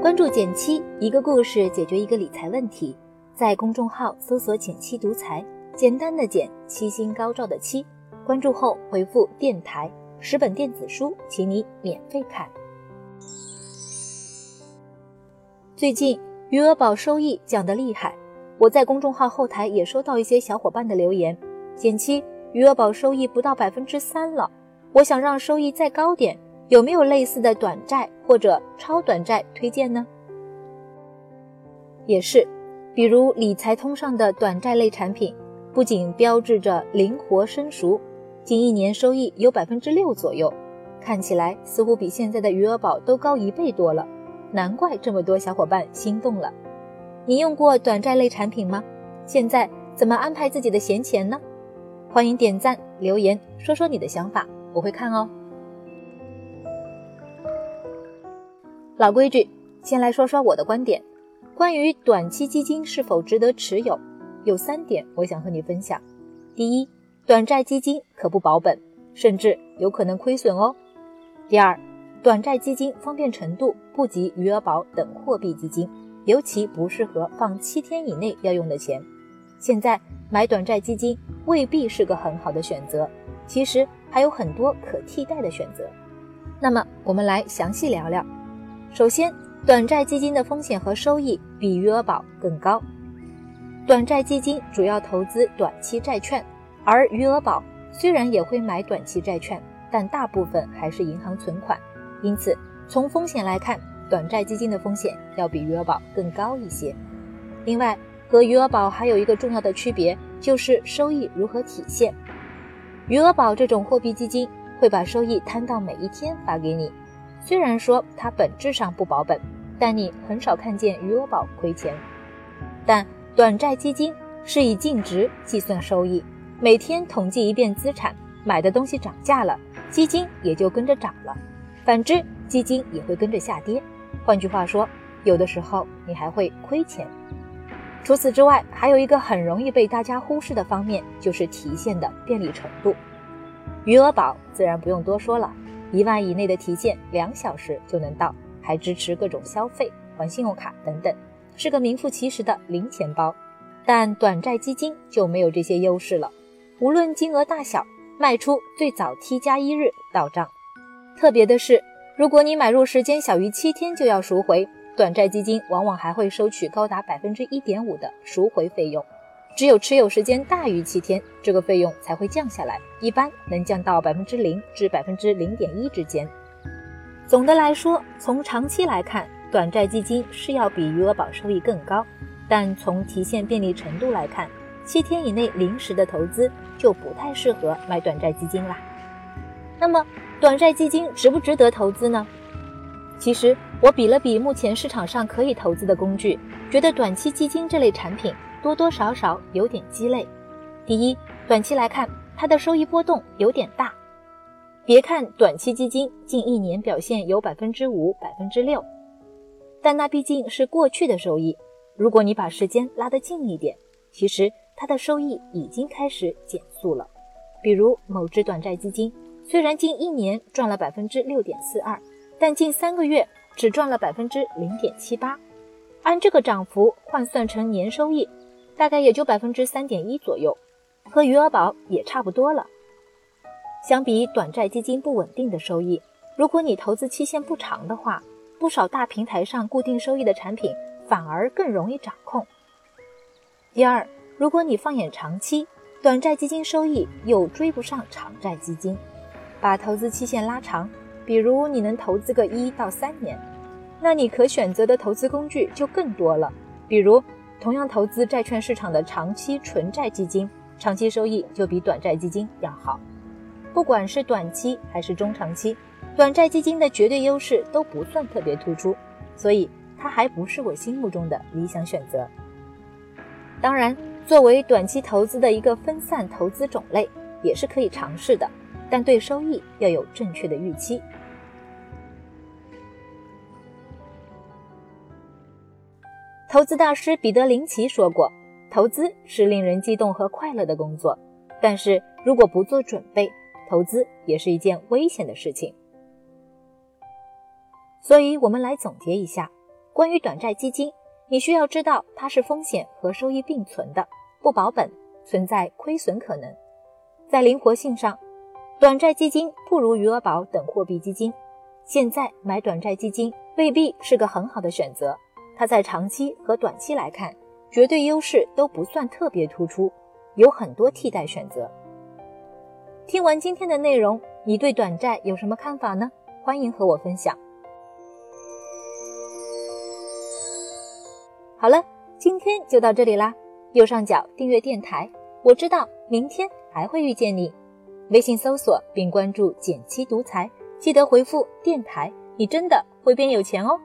关注简七，一个故事解决一个理财问题。在公众号搜索“简七独裁，简单的简，七星高照的七。关注后回复“电台”，十本电子书，请你免费看。最近余额宝收益降得厉害，我在公众号后台也收到一些小伙伴的留言：简七，余额宝收益不到百分之三了，我想让收益再高点。有没有类似的短债或者超短债推荐呢？也是，比如理财通上的短债类产品，不仅标志着灵活生熟，近一年收益有百分之六左右，看起来似乎比现在的余额宝都高一倍多了，难怪这么多小伙伴心动了。你用过短债类产品吗？现在怎么安排自己的闲钱呢？欢迎点赞留言说说你的想法，我会看哦。老规矩，先来说说我的观点。关于短期基金是否值得持有，有三点我想和你分享。第一，短债基金可不保本，甚至有可能亏损哦。第二，短债基金方便程度不及余额宝等货币基金，尤其不适合放七天以内要用的钱。现在买短债基金未必是个很好的选择，其实还有很多可替代的选择。那么我们来详细聊聊。首先，短债基金的风险和收益比余额宝更高。短债基金主要投资短期债券，而余额宝虽然也会买短期债券，但大部分还是银行存款。因此，从风险来看，短债基金的风险要比余额宝更高一些。另外，和余额宝还有一个重要的区别，就是收益如何体现。余额宝这种货币基金会把收益摊到每一天发给你。虽然说它本质上不保本，但你很少看见余额宝亏钱。但短债基金是以净值计算收益，每天统计一遍资产，买的东西涨价了，基金也就跟着涨了；反之，基金也会跟着下跌。换句话说，有的时候你还会亏钱。除此之外，还有一个很容易被大家忽视的方面，就是提现的便利程度。余额宝自然不用多说了。一万以内的提现，两小时就能到，还支持各种消费、还信用卡等等，是个名副其实的零钱包。但短债基金就没有这些优势了，无论金额大小，卖出最早 T 加一日到账。特别的是，如果你买入时间小于七天就要赎回，短债基金往往还会收取高达百分之一点五的赎回费用。只有持有时间大于七天，这个费用才会降下来，一般能降到百分之零至百分之零点一之间。总的来说，从长期来看，短债基金是要比余额宝收益更高，但从提现便利程度来看，七天以内临时的投资就不太适合买短债基金啦。那么，短债基金值不值得投资呢？其实，我比了比目前市场上可以投资的工具，觉得短期基金这类产品。多多少少有点鸡肋。第一，短期来看，它的收益波动有点大。别看短期基金近一年表现有百分之五、百分之六，但那毕竟是过去的收益。如果你把时间拉得近一点，其实它的收益已经开始减速了。比如某只短债基金，虽然近一年赚了百分之六点四二，但近三个月只赚了百分之零点七八。按这个涨幅换算成年收益。大概也就百分之三点一左右，和余额宝也差不多了。相比短债基金不稳定的收益，如果你投资期限不长的话，不少大平台上固定收益的产品反而更容易掌控。第二，如果你放眼长期，短债基金收益又追不上长债基金，把投资期限拉长，比如你能投资个一到三年，那你可选择的投资工具就更多了，比如。同样投资债券市场的长期纯债基金，长期收益就比短债基金要好。不管是短期还是中长期，短债基金的绝对优势都不算特别突出，所以它还不是我心目中的理想选择。当然，作为短期投资的一个分散投资种类，也是可以尝试的，但对收益要有正确的预期。投资大师彼得林奇说过：“投资是令人激动和快乐的工作，但是如果不做准备，投资也是一件危险的事情。”所以，我们来总结一下：关于短债基金，你需要知道它是风险和收益并存的，不保本，存在亏损可能。在灵活性上，短债基金不如余额宝等货币基金。现在买短债基金未必是个很好的选择，它在长期和短期来看，绝对优势都不算特别突出，有很多替代选择。听完今天的内容，你对短债有什么看法呢？欢迎和我分享。好了，今天就到这里啦。右上角订阅电台，我知道明天还会遇见你。微信搜索并关注“减七独裁，记得回复“电台”，你真的会变有钱哦。